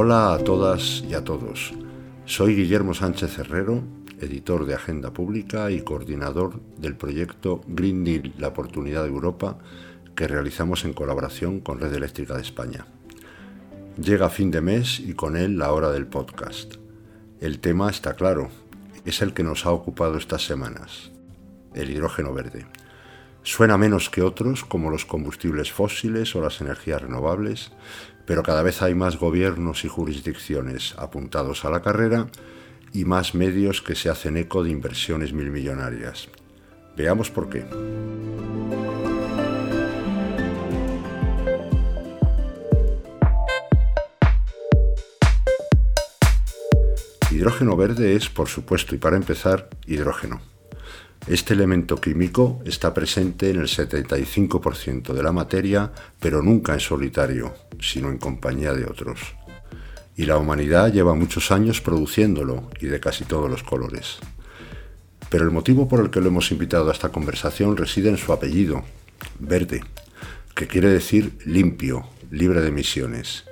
Hola a todas y a todos. Soy Guillermo Sánchez Herrero, editor de Agenda Pública y coordinador del proyecto Green Deal, la oportunidad de Europa, que realizamos en colaboración con Red Eléctrica de España. Llega fin de mes y con él la hora del podcast. El tema está claro, es el que nos ha ocupado estas semanas, el hidrógeno verde. Suena menos que otros, como los combustibles fósiles o las energías renovables, pero cada vez hay más gobiernos y jurisdicciones apuntados a la carrera y más medios que se hacen eco de inversiones milmillonarias. Veamos por qué. Hidrógeno verde es, por supuesto, y para empezar, hidrógeno. Este elemento químico está presente en el 75% de la materia, pero nunca en solitario, sino en compañía de otros. Y la humanidad lleva muchos años produciéndolo y de casi todos los colores. Pero el motivo por el que lo hemos invitado a esta conversación reside en su apellido, verde, que quiere decir limpio, libre de emisiones.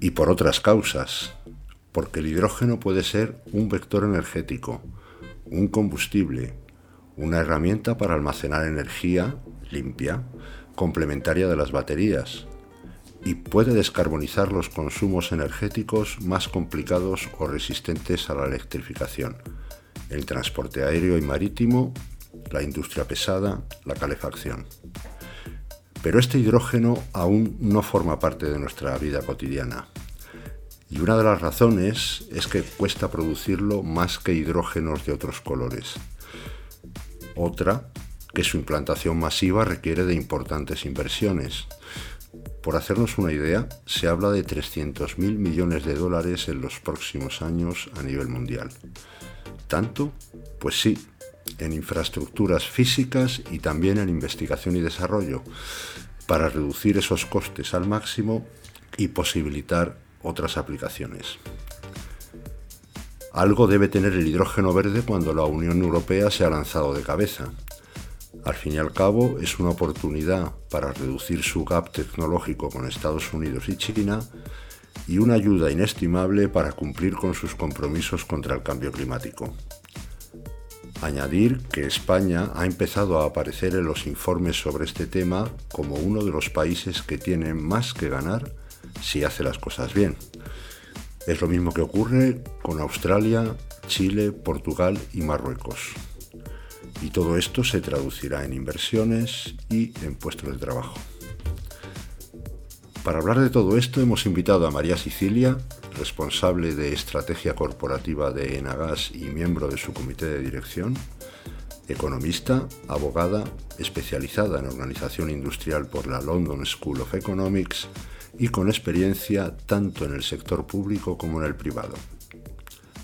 Y por otras causas, porque el hidrógeno puede ser un vector energético, un combustible, una herramienta para almacenar energía limpia, complementaria de las baterías, y puede descarbonizar los consumos energéticos más complicados o resistentes a la electrificación, el transporte aéreo y marítimo, la industria pesada, la calefacción. Pero este hidrógeno aún no forma parte de nuestra vida cotidiana. Y una de las razones es que cuesta producirlo más que hidrógenos de otros colores. Otra, que su implantación masiva requiere de importantes inversiones. Por hacernos una idea, se habla de 300.000 millones de dólares en los próximos años a nivel mundial. ¿Tanto? Pues sí, en infraestructuras físicas y también en investigación y desarrollo, para reducir esos costes al máximo y posibilitar otras aplicaciones. Algo debe tener el hidrógeno verde cuando la Unión Europea se ha lanzado de cabeza. Al fin y al cabo, es una oportunidad para reducir su gap tecnológico con Estados Unidos y China y una ayuda inestimable para cumplir con sus compromisos contra el cambio climático. Añadir que España ha empezado a aparecer en los informes sobre este tema como uno de los países que tiene más que ganar si hace las cosas bien. Es lo mismo que ocurre con Australia, Chile, Portugal y Marruecos. Y todo esto se traducirá en inversiones y en puestos de trabajo. Para hablar de todo esto hemos invitado a María Sicilia, responsable de estrategia corporativa de Enagas y miembro de su comité de dirección, economista, abogada, especializada en organización industrial por la London School of Economics y con experiencia tanto en el sector público como en el privado.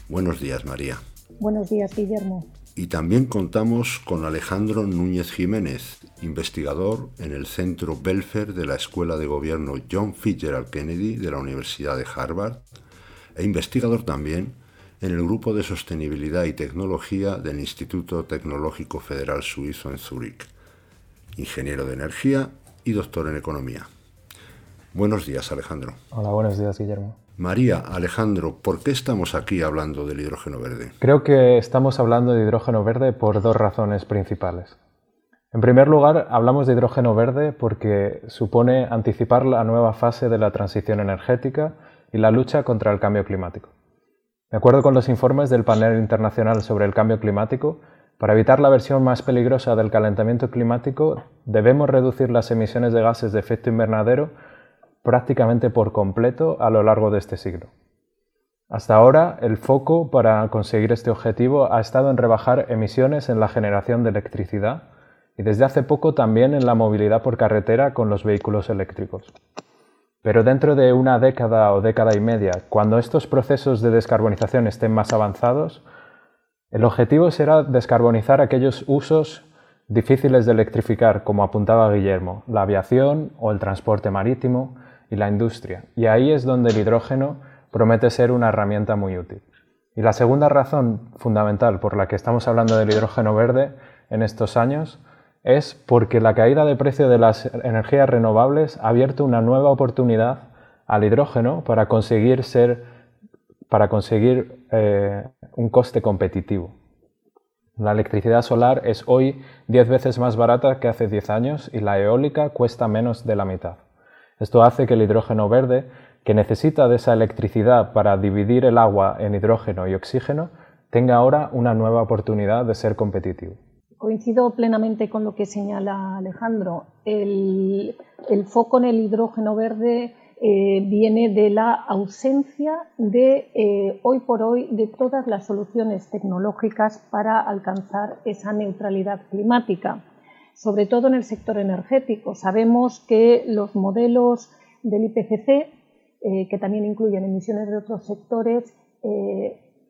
Buenos días, María. Buenos días, Guillermo. Y también contamos con Alejandro Núñez Jiménez, investigador en el Centro Belfer de la Escuela de Gobierno John Fitzgerald Kennedy de la Universidad de Harvard e investigador también en el Grupo de Sostenibilidad y Tecnología del Instituto Tecnológico Federal Suizo en Zúrich, ingeniero de energía y doctor en economía. Buenos días, Alejandro. Hola, buenos días, Guillermo. María, Alejandro, ¿por qué estamos aquí hablando del hidrógeno verde? Creo que estamos hablando de hidrógeno verde por dos razones principales. En primer lugar, hablamos de hidrógeno verde porque supone anticipar la nueva fase de la transición energética y la lucha contra el cambio climático. De acuerdo con los informes del Panel Internacional sobre el Cambio Climático, para evitar la versión más peligrosa del calentamiento climático, debemos reducir las emisiones de gases de efecto invernadero prácticamente por completo a lo largo de este siglo. Hasta ahora, el foco para conseguir este objetivo ha estado en rebajar emisiones en la generación de electricidad y desde hace poco también en la movilidad por carretera con los vehículos eléctricos. Pero dentro de una década o década y media, cuando estos procesos de descarbonización estén más avanzados, el objetivo será descarbonizar aquellos usos difíciles de electrificar, como apuntaba Guillermo, la aviación o el transporte marítimo, y la industria. Y ahí es donde el hidrógeno promete ser una herramienta muy útil. Y la segunda razón fundamental por la que estamos hablando del hidrógeno verde en estos años es porque la caída de precio de las energías renovables ha abierto una nueva oportunidad al hidrógeno para conseguir ser para conseguir eh, un coste competitivo. La electricidad solar es hoy 10 veces más barata que hace 10 años y la eólica cuesta menos de la mitad. Esto hace que el hidrógeno verde, que necesita de esa electricidad para dividir el agua en hidrógeno y oxígeno, tenga ahora una nueva oportunidad de ser competitivo. Coincido plenamente con lo que señala Alejandro. El, foco en el hidrógeno verde eh, viene de la ausencia de, eh, hoy por hoy, de todas las soluciones tecnológicas para alcanzar esa neutralidad climática, sobre todo en el sector energético. Sabemos que los modelos del IPCC, eh, que también incluyen emisiones de otros sectores,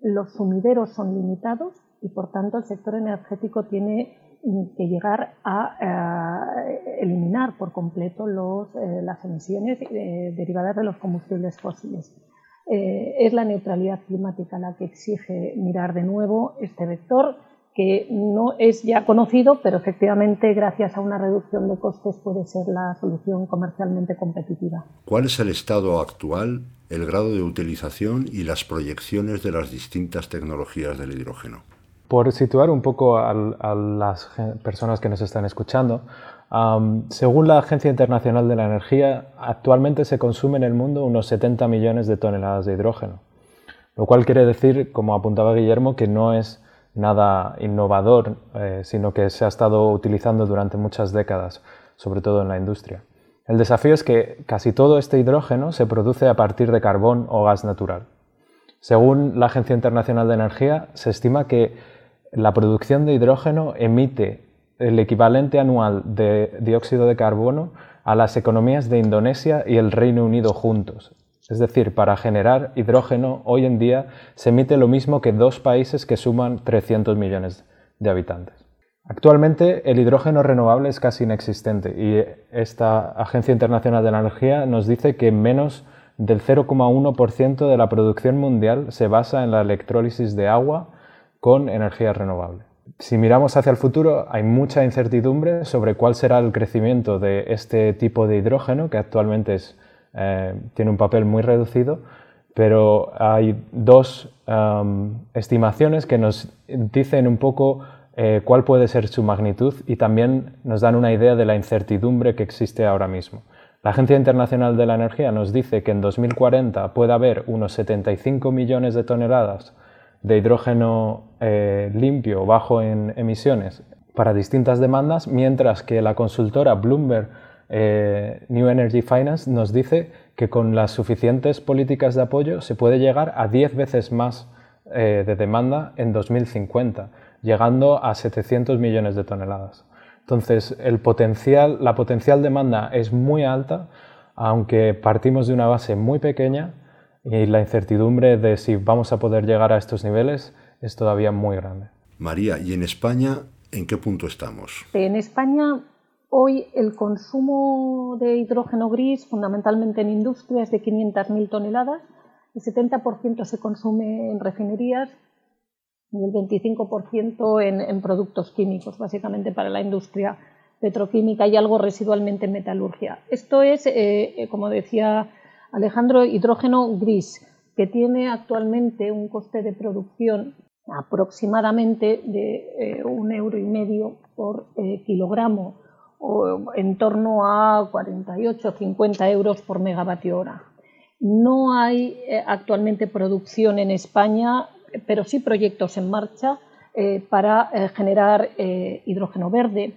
los sumideros son limitados y por tanto el sector energético tiene que llegar a eh, eliminar por completo eh, las emisiones eh, derivadas de los combustibles fósiles. es la neutralidad climática la que exige mirar de nuevo este vector que no es ya conocido, pero efectivamente gracias a una reducción de costes puede ser la solución comercialmente competitiva. ¿Cuál es el estado actual, el grado de utilización y las proyecciones de las distintas tecnologías del hidrógeno? Por situar un poco a, las personas que nos están escuchando, según la Agencia Internacional de la Energía, actualmente se consume en el mundo unos 70 millones de toneladas de hidrógeno, lo cual quiere decir, como apuntaba Guillermo, que no es nada innovador, eh, sino que se ha estado utilizando durante muchas décadas, sobre todo en la industria. El desafío es que casi todo este hidrógeno se produce a partir de carbón o gas natural. Según la Agencia Internacional de Energía, se estima que la producción de hidrógeno emite el equivalente anual de dióxido de carbono a las economías de Indonesia y el Reino Unido juntos, es decir, para generar hidrógeno hoy en día se emite lo mismo que dos países que suman 300 millones de habitantes. Actualmente el hidrógeno renovable es casi inexistente y esta Agencia Internacional de la Energía nos dice que menos del 0,1% de la producción mundial se basa en la electrólisis de agua con energía renovable. Si miramos hacia el futuro, hay mucha incertidumbre sobre cuál será el crecimiento de este tipo de hidrógeno, que actualmente es eh, tiene un papel muy reducido, pero hay dos estimaciones que nos dicen un poco eh, cuál puede ser su magnitud y también nos dan una idea de la incertidumbre que existe ahora mismo. La Agencia Internacional de la Energía nos dice que en 2040 puede haber unos 75 millones de toneladas de hidrógeno eh, limpio, bajo en emisiones, para distintas demandas, mientras que la consultora Bloomberg eh, New Energy Finance nos dice que con las suficientes políticas de apoyo se puede llegar a 10 veces más eh, de demanda en 2050, llegando a 700 millones de toneladas. Entonces, el potencial, la potencial demanda es muy alta, aunque partimos de una base muy pequeña y la incertidumbre de si vamos a poder llegar a estos niveles es todavía muy grande. María, ¿y en España en qué punto estamos? En España Hoy el consumo de hidrógeno gris, fundamentalmente en industria, es de 500.000 toneladas. El 70% se consume en refinerías y el 25% en, productos químicos, básicamente para la industria petroquímica y algo residualmente en metalurgia. Esto es, eh, eh, como decía Alejandro, hidrógeno gris, que tiene actualmente un coste de producción aproximadamente de eh, un euro y medio por kilogramo en torno a 48 o 50 euros por megavatio hora. No hay eh, actualmente producción en España, pero sí proyectos en marcha eh, para eh, generar hidrógeno verde.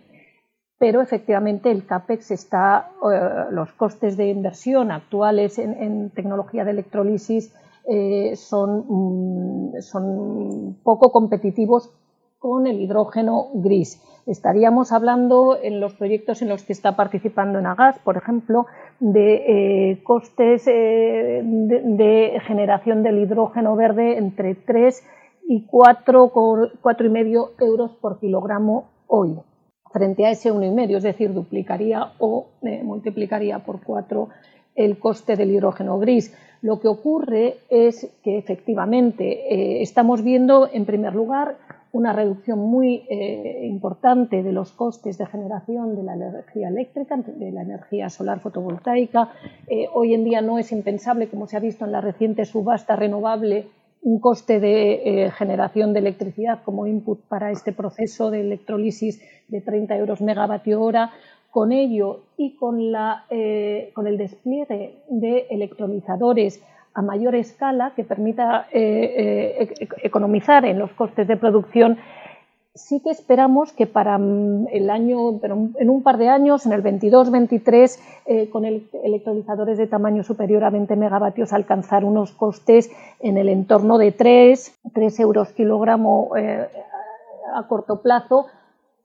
Pero efectivamente el CAPEX está, los costes de inversión actuales en, tecnología de electrolisis mm, son poco competitivos con el hidrógeno gris. Estaríamos hablando en los proyectos en los que está participando Enagas, por ejemplo, de eh, costes eh, de, generación del hidrógeno verde entre 3 y 4, y medio euros por kilogramo hoy, frente a ese 1,5, es decir, duplicaría o eh, multiplicaría por 4 el coste del hidrógeno gris. Lo que ocurre es que efectivamente estamos viendo, en primer lugar, una reducción muy eh, importante de los costes de generación de la energía eléctrica, de la energía solar fotovoltaica. Eh, hoy en día no es impensable, como se ha visto en la reciente subasta renovable, un coste de eh, generación de electricidad como input para este proceso de electrolisis de 30 euros megavatio hora. Con ello y con, la, con el despliegue de electrolizadores a mayor escala que permita eh, eh, economizar en los costes de producción, sí que esperamos que para mm, el año, en un par de años, en el 22-23, eh, con electrolizadores de tamaño superior a 20 megavatios, alcanzar unos costes en el entorno de 3, 3 euros kilogramo a corto plazo,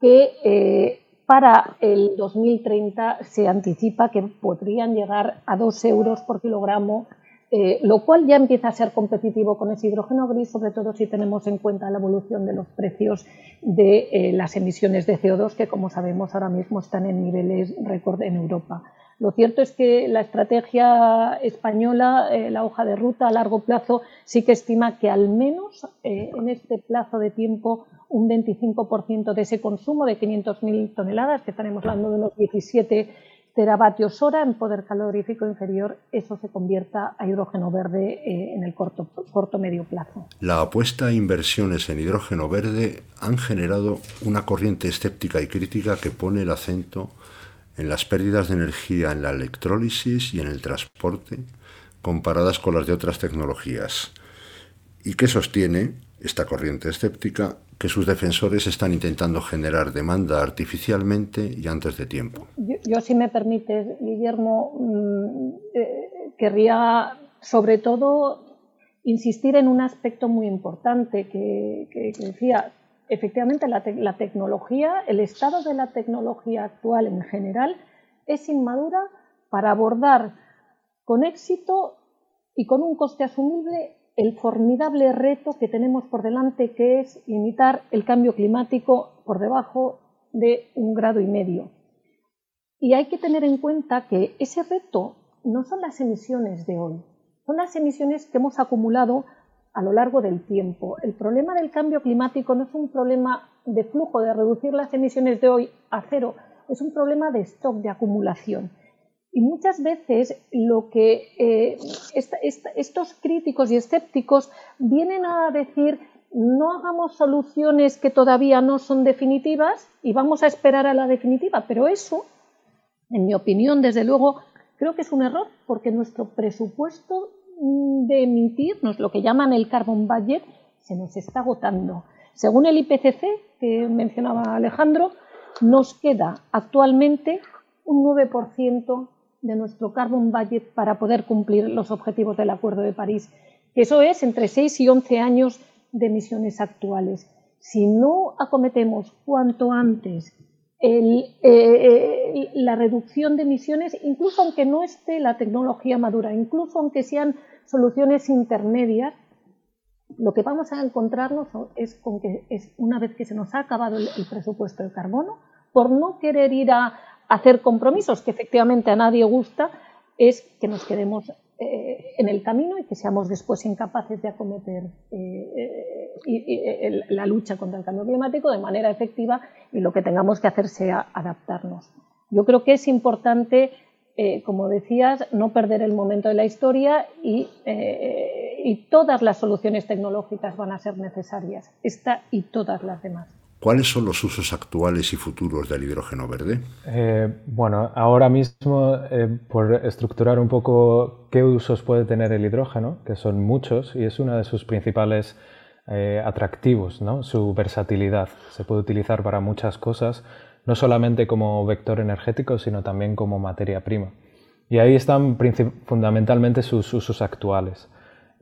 que para el 2030 se anticipa que podrían llegar a 2 euros por kilogramo eh, lo cual ya empieza a ser competitivo con ese hidrógeno gris, sobre todo si tenemos en cuenta la evolución de los precios de eh, las emisiones de CO2, que como sabemos ahora mismo están en niveles récord en Europa. Lo cierto es que la estrategia española, eh, la hoja de ruta a largo plazo, sí que estima que al menos en este plazo de tiempo un 25% de ese consumo de 500.000 toneladas, que estaremos hablando de unos 17 teravatios hora en poder calorífico inferior, eso se convierta a hidrógeno verde eh, en el corto, corto medio plazo. La apuesta a inversiones en hidrógeno verde han generado una corriente escéptica y crítica que pone el acento en las pérdidas de energía en la electrólisis y en el transporte comparadas con las de otras tecnologías, y que sostiene esta corriente escéptica que sus defensores están intentando generar demanda artificialmente y antes de tiempo. Yo, si me permites, Guillermo, mm, eh, querría sobre todo insistir en un aspecto muy importante que, decía, efectivamente la, la, tecnología, el estado de la tecnología actual en general es inmadura para abordar con éxito y con un coste asumible el formidable reto que tenemos por delante, que es limitar el cambio climático por debajo de un grado y medio. Y hay que tener en cuenta que ese reto no son las emisiones de hoy, son las emisiones que hemos acumulado a lo largo del tiempo. El problema del cambio climático no es un problema de flujo, de reducir las emisiones de hoy a cero, es un problema de stock, de acumulación. Y muchas veces lo que eh, estos críticos y escépticos vienen a decir no hagamos soluciones que todavía no son definitivas y vamos a esperar a la definitiva, pero eso, en mi opinión, desde luego, creo que es un error porque nuestro presupuesto de emitirnos, lo que llaman el carbon budget, se nos está agotando. Según el IPCC, que mencionaba Alejandro, nos queda actualmente un 9% de nuestro carbon budget para poder cumplir los objetivos del Acuerdo de París, eso es entre 6 y 11 años de emisiones actuales. Si no acometemos cuanto antes eh, eh, la reducción de emisiones, incluso aunque no esté la tecnología madura, incluso aunque sean soluciones intermedias, lo que vamos a encontrarnos es que es una vez que se nos ha acabado el presupuesto de carbono, por no querer ir a, hacer compromisos que efectivamente a nadie gusta es que nos quedemos eh, en el camino y que seamos después incapaces de acometer eh, eh, la lucha contra el cambio climático de manera efectiva y lo que tengamos que hacer sea adaptarnos. Yo creo que es importante, como decías, no perder el momento de la historia y todas las soluciones tecnológicas van a ser necesarias, esta y todas las demás. ¿Cuáles son los usos actuales y futuros del hidrógeno verde? Eh, bueno, ahora mismo, eh, por estructurar un poco qué usos puede tener el hidrógeno, que son muchos y es uno de sus principales eh, atractivos, ¿no? su versatilidad. Se puede utilizar para muchas cosas, no solamente como vector energético, sino también como materia prima. Y ahí están fundamentalmente sus usos actuales.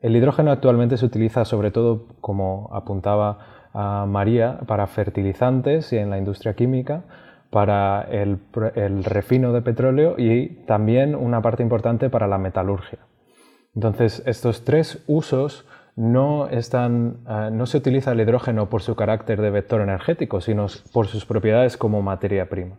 El hidrógeno actualmente se utiliza sobre todo, como apuntaba a María para fertilizantes y en la industria química, para el, refino de petróleo y también una parte importante para la metalurgia. Entonces, estos tres usos no, están, eh, no se utiliza el hidrógeno por su carácter de vector energético, sino por sus propiedades como materia prima.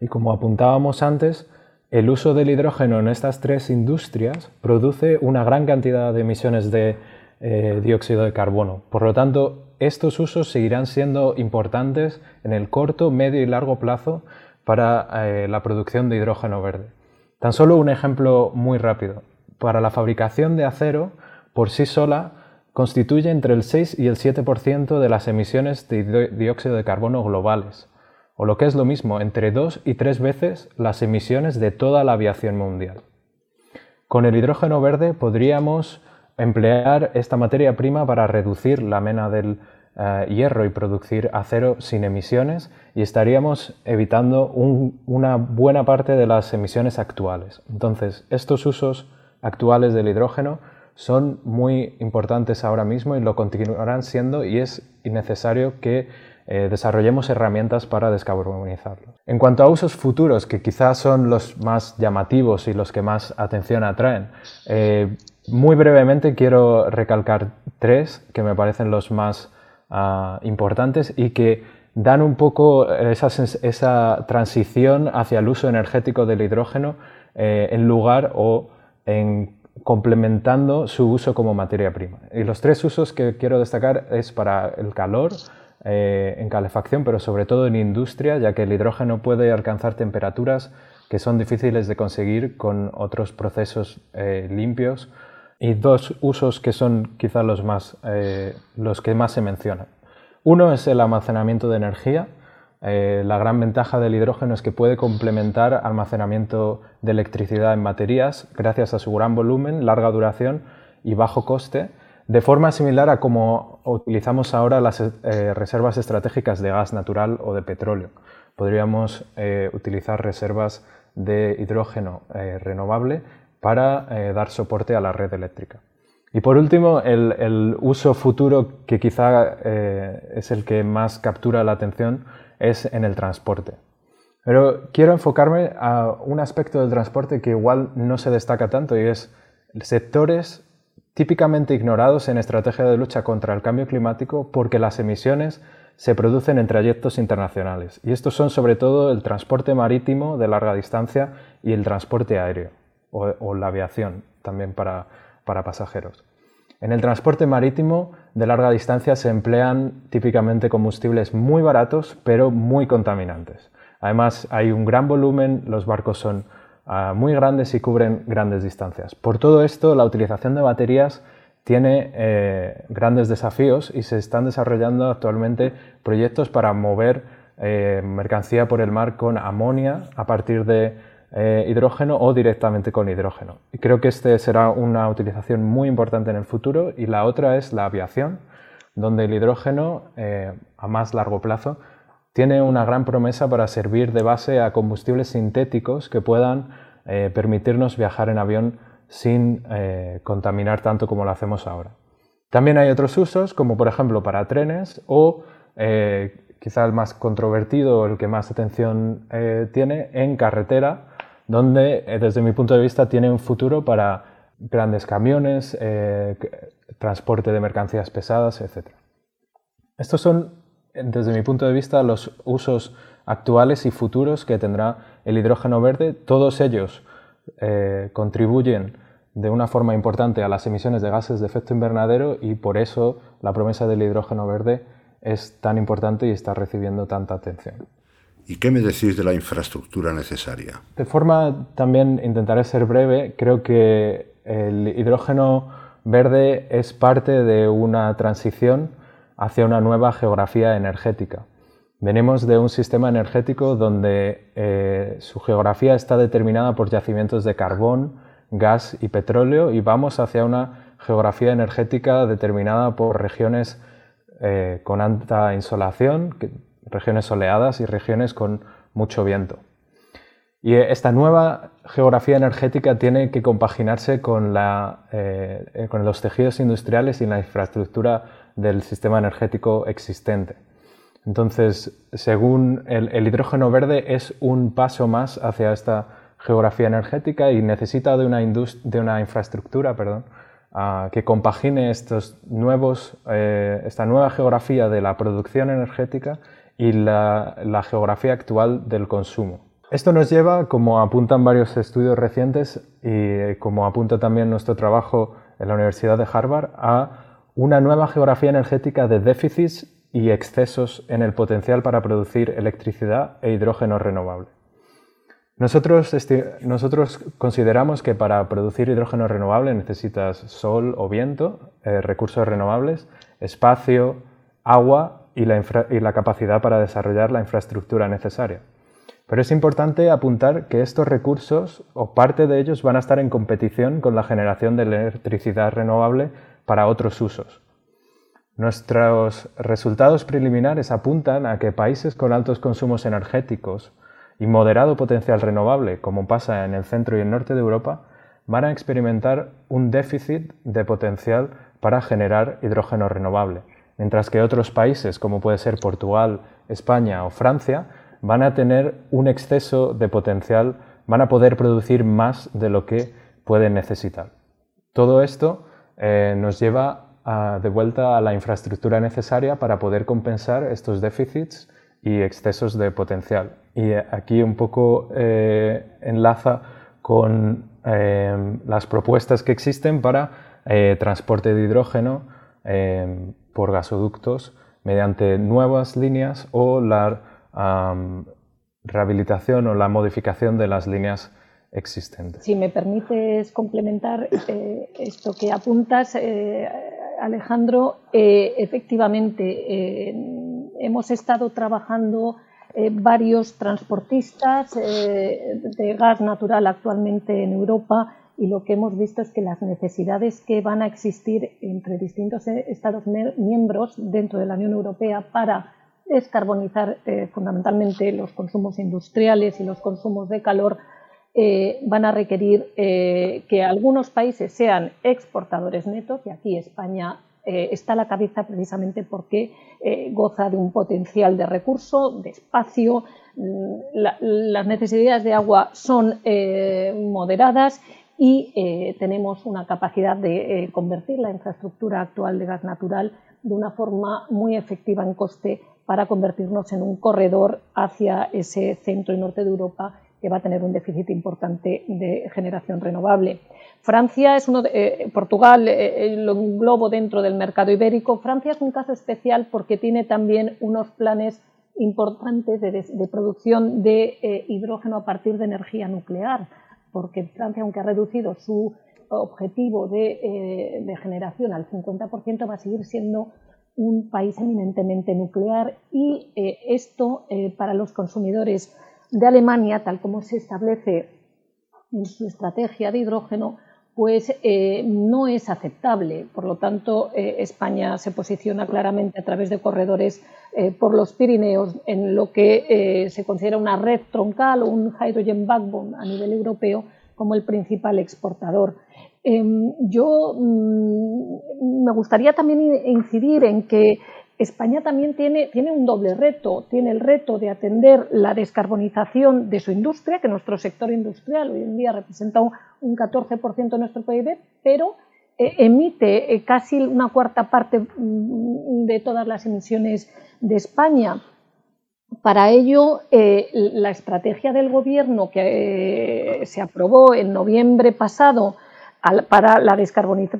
Y como apuntábamos antes, el uso del hidrógeno en estas tres industrias produce una gran cantidad de emisiones de eh, dióxido de carbono. Por lo tanto, estos usos seguirán siendo importantes en el corto, medio y largo plazo para eh, la producción de hidrógeno verde. Tan solo un ejemplo muy rápido. Para la fabricación de acero, por sí sola, constituye entre el 6 y el 7% de las emisiones de dióxido de carbono globales, o lo que es lo mismo, entre dos y tres veces las emisiones de toda la aviación mundial. Con el hidrógeno verde podríamos emplear esta materia prima para reducir la mena del eh, hierro y producir acero sin emisiones y estaríamos evitando una buena parte de las emisiones actuales. Entonces, estos usos actuales del hidrógeno son muy importantes ahora mismo y lo continuarán siendo y es necesario que eh, desarrollemos herramientas para descarbonizarlo. En cuanto a usos futuros, que quizás son los más llamativos y los que más atención atraen, eh, muy brevemente quiero recalcar tres que me parecen los más ah, importantes y que dan un poco esa, transición hacia el uso energético del hidrógeno eh, en lugar o en complementando su uso como materia prima. Y los tres usos que quiero destacar es para el calor, eh, en calefacción, pero sobre todo en industria, ya que el hidrógeno puede alcanzar temperaturas que son difíciles de conseguir con otros procesos eh, limpios. Y dos usos que son quizá los, más, eh, los que más se mencionan. Uno es el almacenamiento de energía. la gran ventaja del hidrógeno es que puede complementar almacenamiento de electricidad en baterías gracias a su gran volumen, larga duración y bajo coste de forma similar a como utilizamos ahora las eh, reservas estratégicas de gas natural o de petróleo. Podríamos eh, utilizar reservas de hidrógeno eh, renovable para dar soporte a la red eléctrica. Y por último, el, uso futuro que quizá es el que más captura la atención es en el transporte. Pero quiero enfocarme a un aspecto del transporte que igual no se destaca tanto y es sectores típicamente ignorados en estrategia de lucha contra el cambio climático porque las emisiones se producen en trayectos internacionales. Y estos son sobre todo el transporte marítimo de larga distancia y el transporte aéreo o, la aviación también para, para pasajeros. En el transporte marítimo de larga distancia se emplean típicamente combustibles muy baratos pero muy contaminantes. Además hay un gran volumen, los barcos son muy grandes y cubren grandes distancias. Por todo esto, la utilización de baterías tiene eh, grandes desafíos y se están desarrollando actualmente proyectos para mover eh, mercancía por el mar con amonia a partir de eh, hidrógeno o directamente con hidrógeno. Y creo que este será una utilización muy importante en el futuro y la otra es la aviación, donde el hidrógeno a más largo plazo tiene una gran promesa para servir de base a combustibles sintéticos que puedan eh, permitirnos viajar en avión sin eh, contaminar tanto como lo hacemos ahora. También hay otros usos, como por ejemplo para trenes o eh, quizá el más controvertido, el que más atención tiene, en carretera, donde desde mi punto de vista tiene un futuro para grandes camiones, transporte de mercancías pesadas, etc. Estos son desde mi punto de vista, los usos actuales y futuros que tendrá el hidrógeno verde. Todos ellos eh, contribuyen de una forma importante a las emisiones de gases de efecto invernadero y por eso la promesa del hidrógeno verde es tan importante y está recibiendo tanta atención. ¿Y qué me decís de la infraestructura necesaria? De forma también intentaré ser breve, creo que el hidrógeno verde es parte de una transición hacia una nueva geografía energética. Venimos de un sistema energético donde eh, su geografía está determinada por yacimientos de carbón, gas y petróleo y vamos hacia una geografía energética determinada por regiones eh, con alta insolación, regiones soleadas y regiones con mucho viento. Y esta nueva geografía energética tiene que compaginarse con, eh, con los tejidos industriales y la infraestructura del sistema energético existente. Entonces, según el, hidrógeno verde es un paso más hacia esta geografía energética y necesita de una, de una infraestructura perdón, ah, que compagine estos nuevos, eh, esta nueva geografía de la producción energética y la, geografía actual del consumo. Esto nos lleva, como apuntan varios estudios recientes y como apunta también nuestro trabajo en la Universidad de Harvard, a una nueva geografía energética de déficits y excesos en el potencial para producir electricidad e hidrógeno renovable. Nosotros, nosotros consideramos que para producir hidrógeno renovable necesitas sol o viento, eh, recursos renovables, espacio, agua y la, capacidad para desarrollar la infraestructura necesaria. Pero es importante apuntar que estos recursos o parte de ellos van a estar en competición con la generación de electricidad renovable para otros usos. Nuestros resultados preliminares apuntan a que países con altos consumos energéticos y moderado potencial renovable, como pasa en el centro y el norte de Europa, van a experimentar un déficit de potencial para generar hidrógeno renovable, mientras que otros países, como puede ser Portugal, España o Francia, van a tener un exceso de potencial, van a poder producir más de lo que pueden necesitar. Todo esto eh, nos lleva de vuelta a la infraestructura necesaria para poder compensar estos déficits y excesos de potencial. Y eh, aquí un poco eh, enlaza con las propuestas que existen para transporte de hidrógeno por gasoductos mediante nuevas líneas o la rehabilitación o la modificación de las líneas existentes. Si me permites complementar eh, esto que apuntas, eh, Alejandro, eh, efectivamente hemos estado trabajando varios transportistas de gas natural actualmente en Europa y lo que hemos visto es que las necesidades que van a existir entre distintos Estados miembros dentro de la Unión Europea para descarbonizar eh, fundamentalmente los consumos industriales y los consumos de calor, eh, van a requerir eh, que algunos países sean exportadores netos, y aquí España está a la cabeza precisamente porque goza de un potencial de recurso, de espacio, mm, las necesidades de agua son moderadas y tenemos una capacidad de convertir la infraestructura actual de gas natural de una forma muy efectiva en coste para convertirnos en un corredor hacia ese centro y norte de Europa que va a tener un déficit importante de generación renovable. Francia es uno de, eh, Portugal eh, lo englobo dentro del mercado ibérico. Francia es un caso especial porque tiene también unos planes importantes de, producción de eh, hidrógeno a partir de energía nuclear, porque Francia, aunque ha reducido su objetivo de, de generación al 50%, va a seguir siendo un país eminentemente nuclear y eh, esto eh, para los consumidores de Alemania, tal como se establece en su estrategia de hidrógeno, pues eh, no es aceptable. Por lo tanto, España se posiciona claramente a través de corredores por los Pirineos en lo que se considera una red troncal o un hydrogen backbone a nivel europeo como el principal exportador. Em, yo mm, me gustaría también incidir en que España también tiene, tiene, un doble reto. Tiene el reto de atender la descarbonización de su industria, que nuestro sector industrial hoy en día representa un, 14% de nuestro PIB, pero eh, emite eh, casi una cuarta parte mm, de todas las emisiones de España. Para ello, eh, la estrategia del Gobierno que se aprobó en noviembre pasado para, la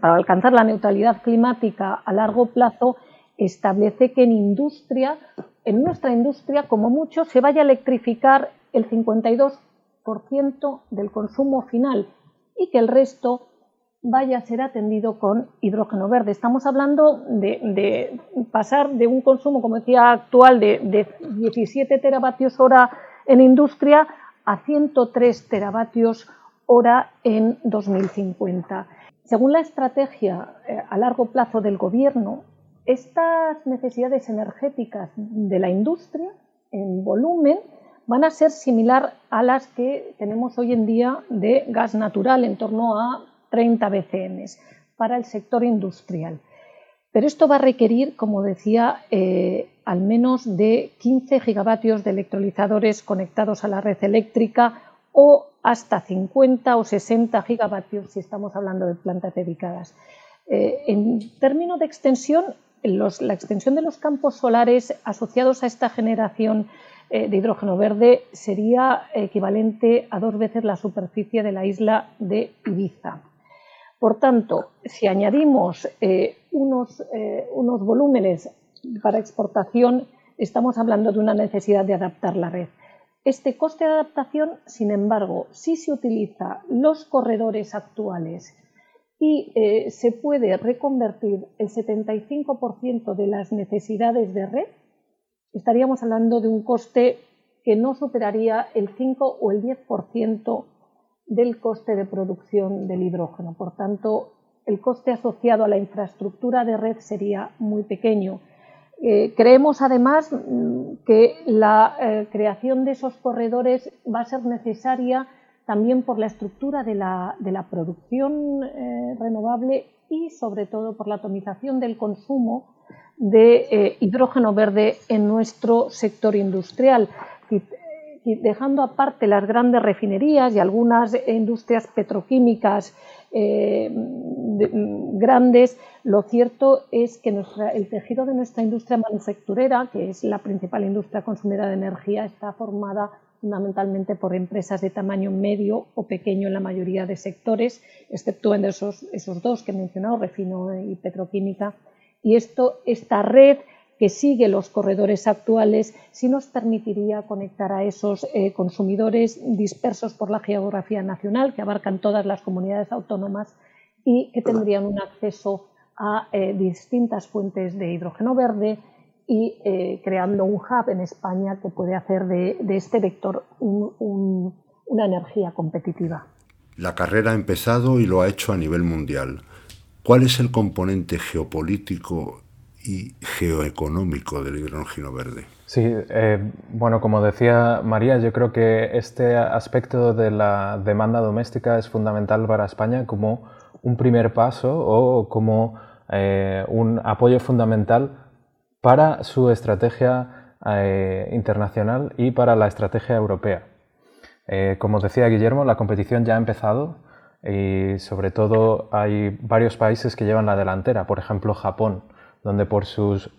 para alcanzar la neutralidad climática a largo plazo, establece que en industria, en nuestra industria, como mucho, se vaya a electrificar el 52% del consumo final y que el resto vaya a ser atendido con hidrógeno verde. Estamos hablando de, pasar de un consumo, como decía, actual de, de 17 teravatios hora en industria a 103 teravatios hora en 2050. Según la estrategia eh, a largo plazo del Gobierno, estas necesidades energéticas de la industria en volumen van a ser similar a las que tenemos hoy en día de gas natural, en torno a 30 BCM para el sector industrial. Pero esto va a requerir, como decía, eh, al menos de 15 gigavatios de electrolizadores conectados a la red eléctrica o hasta 50 o 60 gigavatios si estamos hablando de plantas dedicadas. Eh, en términos de extensión, la extensión de los campos solares asociados a esta generación eh, de hidrógeno verde sería equivalente a dos veces la superficie de la isla de Ibiza. Por tanto, si añadimos eh, unos, unos volúmenes para exportación, estamos hablando de una necesidad de adaptar la red. Este coste de adaptación, sin embargo, si se utiliza los corredores actuales y eh, se puede reconvertir el 75% de las necesidades de red, estaríamos hablando de un coste que no superaría el 5 o el 10% del coste de producción del hidrógeno. Por tanto, el coste asociado a la infraestructura de red sería muy pequeño. Eh, creemos además mm, que la eh, creación de esos corredores va a ser necesaria también por la estructura de la, producción eh, renovable y sobre todo por la atomización del consumo de hidrógeno verde en nuestro sector industrial. dejando aparte las grandes refinerías y algunas industrias petroquímicas grandes, lo cierto es que el tejido de nuestra industria manufacturera, que es la principal industria consumidora de energía, está formada fundamentalmente por empresas de tamaño medio o pequeño en la mayoría de sectores, excepto en esos, esos dos que he mencionado, refino y petroquímica. Y esto, esta red que sigue los corredores actuales sí nos permitiría conectar a esos eh, consumidores dispersos por la geografía nacional, que abarcan todas las comunidades autónomas y que tendrían un acceso a eh, distintas fuentes de hidrógeno verde y eh, creando un hub en España que puede hacer de, este vector una energía competitiva. La carrera ha empezado y lo ha hecho a nivel mundial. ¿Cuál es el componente geopolítico y geoeconómico del hidrógeno verde? Sí, eh, bueno, como decía María, yo creo que este aspecto de la demanda doméstica es fundamental para España como un primer paso o como eh, un apoyo fundamental para su estrategia eh, internacional y para la estrategia europea. Eh, como decía Guillermo, la competición ya ha empezado y sobre todo hay varios países que llevan la delantera, por ejemplo Japón, donde por su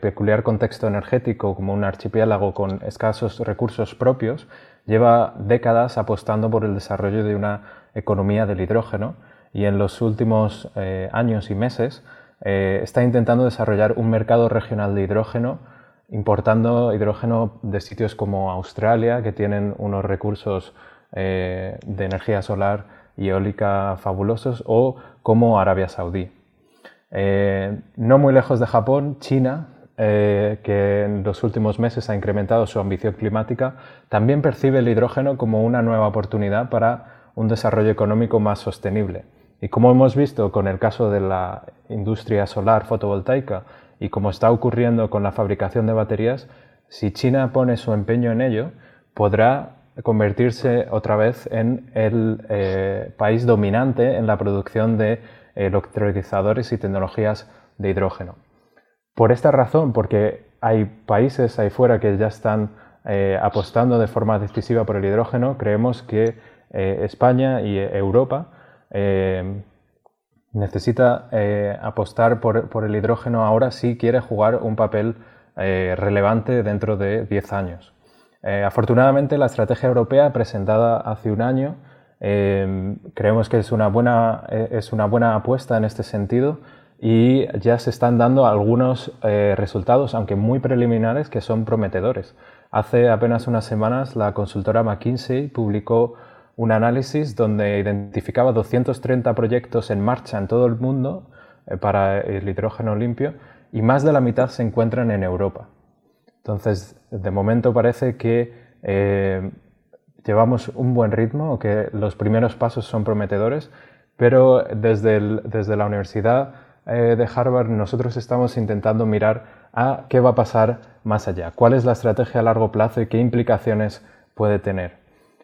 peculiar contexto energético como un archipiélago con escasos recursos propios, lleva décadas apostando por el desarrollo de una economía del hidrógeno y en los últimos eh, años y meses eh, está intentando desarrollar un mercado regional de hidrógeno, importando hidrógeno de sitios como Australia, que tienen unos recursos eh, de energía solar y eólica fabulosos, o como Arabia Saudí. no muy lejos de Japón, China, que en los últimos meses ha incrementado su ambición climática, también percibe el hidrógeno como una nueva oportunidad para un desarrollo económico más sostenible. Y como hemos visto con el caso de la industria solar fotovoltaica y como está ocurriendo con la fabricación de baterías, si China pone su empeño en ello, podrá convertirse otra vez en el eh, país dominante en la producción de electrolizadores y tecnologías de hidrógeno. Por esta razón, porque hay países ahí fuera que ya están eh, apostando de forma decisiva por el hidrógeno, creemos que eh, España y Europa eh, necesita eh, apostar por, el hidrógeno ahora si quiere jugar un papel eh, relevante dentro de 10 años. afortunadamente, la estrategia europea presentada hace un año creemos que es una, buena, es una buena apuesta en este sentido y ya se están dando algunos resultados, aunque muy preliminares, que son prometedores. Hace apenas unas semanas la consultora McKinsey publicó un análisis donde identificaba 230 proyectos en marcha en todo el mundo eh, para el hidrógeno limpio y más de la mitad se encuentran en Europa. Entonces, de momento parece que eh, llevamos un buen ritmo, que los primeros pasos son prometedores, pero desde, desde la Universidad eh, de Harvard nosotros estamos intentando mirar a qué va a pasar más allá, cuál es la estrategia a largo plazo y qué implicaciones puede tener.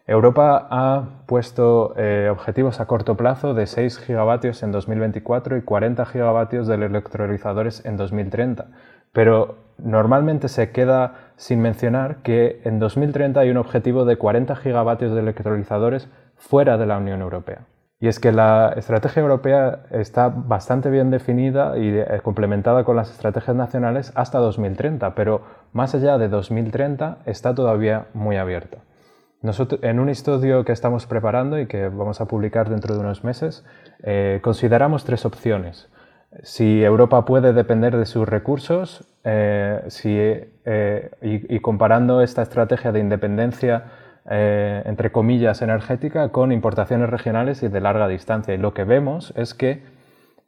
Europa ha puesto eh, objetivos a corto plazo de 6 gigavatios en 2024 y 40 gigavatios de electrolizadores en 2030, pero normalmente se queda sin mencionar que en 2030 hay un objetivo de 40 gigavatios de electrolizadores fuera de la Unión Europea. Y es que la estrategia europea está bastante bien definida y eh, complementada con las estrategias nacionales hasta 2030, pero más allá de 2030 está todavía muy abierta en un estudio que estamos preparando y que vamos a publicar dentro de unos meses, eh, consideramos tres opciones. Si Europa puede depender de sus recursos, y, comparando esta estrategia de independencia entre comillas energética con importaciones regionales y de larga distancia. Y lo que vemos es que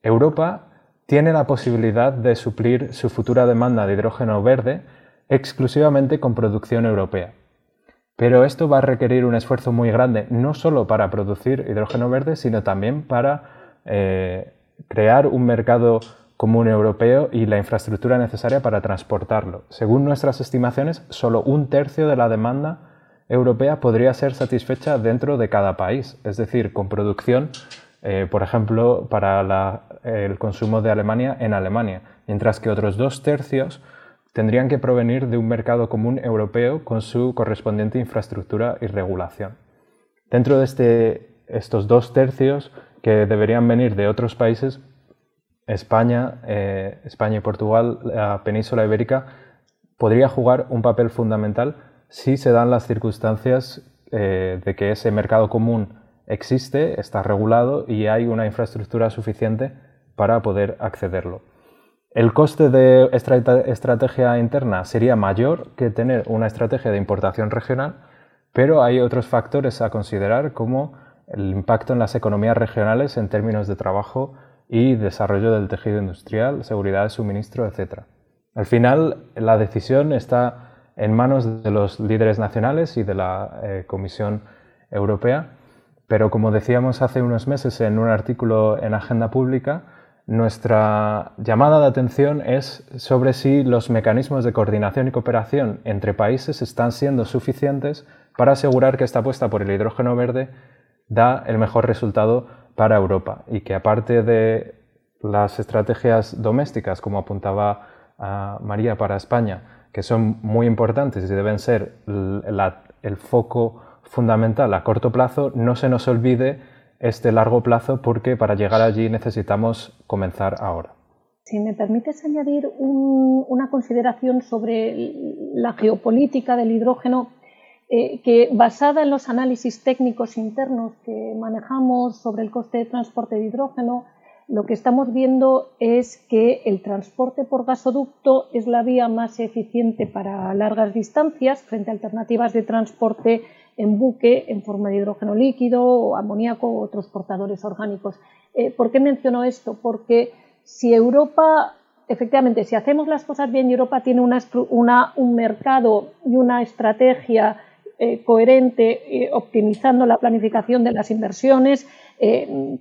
Europa tiene la posibilidad de suplir su futura demanda de hidrógeno verde exclusivamente con producción europea. Pero esto va a requerir un esfuerzo muy grande, no solo para producir hidrógeno verde, sino también para eh, crear un mercado común europeo y la infraestructura necesaria para transportarlo. Según nuestras estimaciones, solo un tercio de la demanda europea podría ser satisfecha dentro de cada país, es decir, con producción, eh, por ejemplo, para el consumo de Alemania en Alemania, mientras que otros dos tercios tendrían que provenir de un mercado común europeo con su correspondiente infraestructura y regulación. Dentro de este, estos dos tercios que deberían venir de otros países, España, eh, España y Portugal, la península ibérica, podría jugar un papel fundamental si se dan las circunstancias eh, de que ese mercado común existe, está regulado y hay una infraestructura suficiente para poder accederlo. El coste de estrategia interna sería mayor que tener una estrategia de importación regional, pero hay otros factores a considerar como el impacto en las economías regionales en términos de trabajo y desarrollo del tejido industrial, seguridad de suministro, etc. Al final, la decisión está en manos de los líderes nacionales y de la eh, Comisión Europea, pero como decíamos hace unos meses en un artículo en Agenda Pública, nuestra llamada de atención es sobre si los mecanismos de coordinación y cooperación entre países están siendo suficientes para asegurar que esta apuesta por el hidrógeno verde da el mejor resultado para Europa y que aparte de las estrategias domésticas, como apuntaba ah, María para España, que son muy importantes y deben ser el foco fundamental a corto plazo, no se nos olvide este largo plazo porque para llegar allí necesitamos comenzar ahora. Si me permites añadir una consideración sobre la geopolítica del hidrógeno, eh, que basada en los análisis técnicos internos que manejamos sobre el coste de transporte de hidrógeno, lo que estamos viendo es que el transporte por gasoducto es la vía más eficiente para largas distancias frente a alternativas de transporte en buque en forma de hidrógeno líquido o amoníaco u otros portadores orgánicos. Eh, ¿Por qué menciono esto? Porque si Europa, efectivamente, si hacemos las cosas bien Europa tiene un mercado y una estrategia eh, coherente, eh, optimizando la planificación de las inversiones,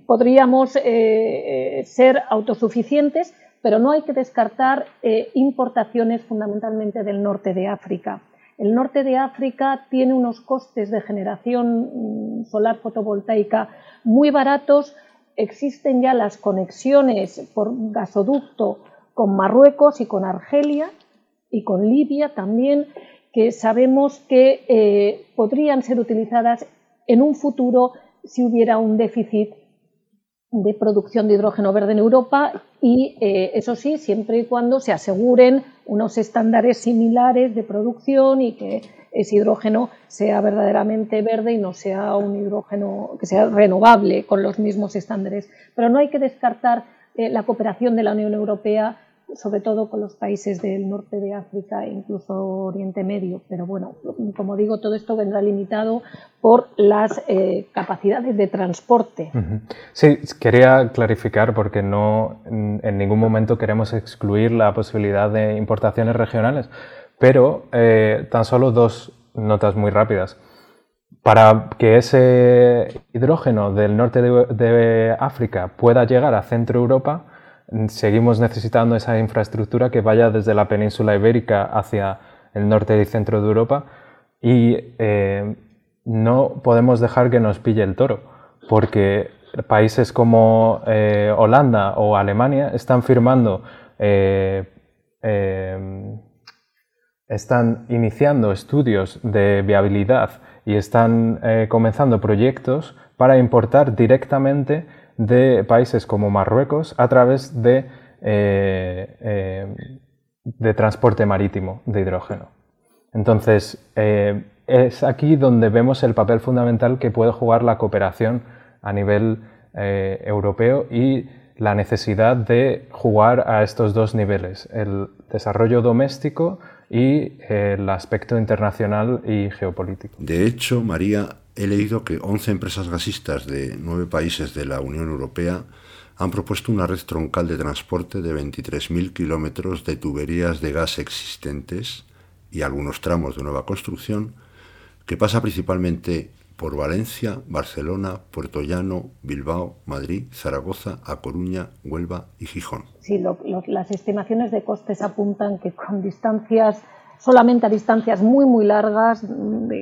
podríamos ser autosuficientes, pero no hay que descartar importaciones fundamentalmente del norte de África. El norte de África tiene unos costes de generación mm, solar fotovoltaica muy baratos. Existen ya las conexiones por gasoducto con Marruecos y con Argelia y con Libia también, que sabemos que eh, podrían ser utilizadas en un futuro si hubiera un déficit de producción de hidrógeno verde en Europa y, eh, eso sí, siempre y cuando se aseguren unos estándares similares de producción y que ese hidrógeno sea verdaderamente verde y no sea un hidrógeno que sea renovable con los mismos estándares. Pero no hay que descartar eh, la cooperación de la Unión Europea sobre todo con los países del norte de África e incluso Oriente Medio. Pero bueno, como digo, todo esto vendrá limitado por las eh, capacidades de transporte. Sí, quería clarificar porque no en ningún momento queremos excluir la posibilidad de importaciones regionales, pero eh, tan solo dos notas muy rápidas. Para que ese hidrógeno del norte de África pueda llegar a Centro Europa, seguimos necesitando esa infraestructura que vaya desde la península ibérica hacia el norte y centro de Europa y eh, no podemos dejar que nos pille el toro, porque países como eh, Holanda o Alemania están firmando, eh, están iniciando estudios de viabilidad y están comenzando proyectos para importar directamente de países como Marruecos a través de, eh, eh, de transporte marítimo de hidrógeno. Entonces, eh, es aquí donde vemos el papel fundamental que puede jugar la cooperación a nivel europeo y la necesidad de jugar a estos dos niveles, el desarrollo doméstico y el aspecto internacional y geopolítico. De hecho, María, he leído que 11 empresas gasistas de nueve países de la Unión Europea han propuesto una red troncal de transporte de 23.000 kilómetros de tuberías de gas existentes y algunos tramos de nueva construcción, que pasa principalmente por Valencia, Barcelona, Puerto Llano, Bilbao, Madrid, Zaragoza, A Coruña, Huelva y Gijón. Sí, las estimaciones de costes apuntan que con distancias, solamente a distancias muy, muy largas,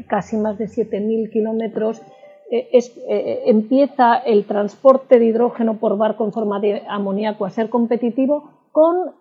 casi más de 7.000 kilómetros, eh, eh, empieza el transporte de hidrógeno por barco en forma de amoníaco a ser competitivo con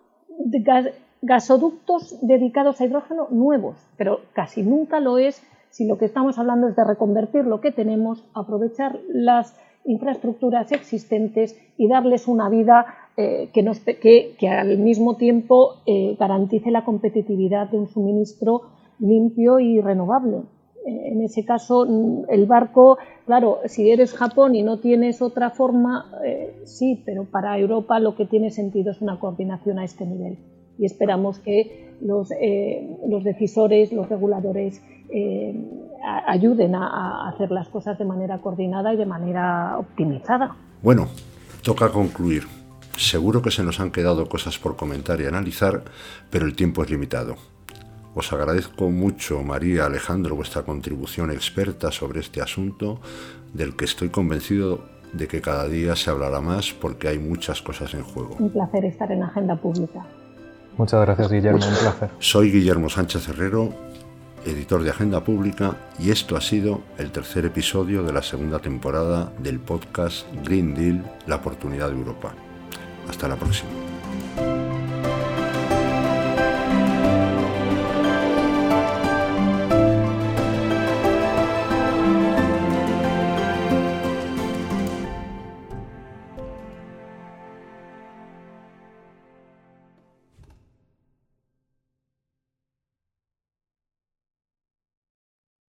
gasoductos dedicados a hidrógeno nuevos, pero casi nunca lo es si lo que estamos hablando es de reconvertir lo que tenemos, aprovechar las infraestructuras existentes y darles una vida eh, que, al mismo tiempo eh, garantice la competitividad de un suministro limpio y renovable. Eh, en ese caso, mm, el barco, claro, si eres Japón y no tienes otra forma, sí, pero para Europa lo que tiene sentido es una coordinación a este nivel. Y esperamos que los, los decisores, los reguladores, ayuden a, hacer las cosas de manera coordinada y de manera optimizada. Bueno, toca concluir. Seguro que se nos han quedado cosas por comentar y analizar, pero el tiempo es limitado. Os agradezco mucho, María Alejandro, vuestra contribución experta sobre este asunto, del que estoy convencido de que cada día se hablará más porque hay muchas cosas en juego. Un placer estar en Agenda Pública. Muchas gracias, Guillermo. Un placer. Soy Guillermo Sánchez Herrero editor de Agenda Pública, y esto ha sido el tercer episodio de la segunda temporada del podcast Green Deal, la oportunidad de Europa. Hasta la próxima.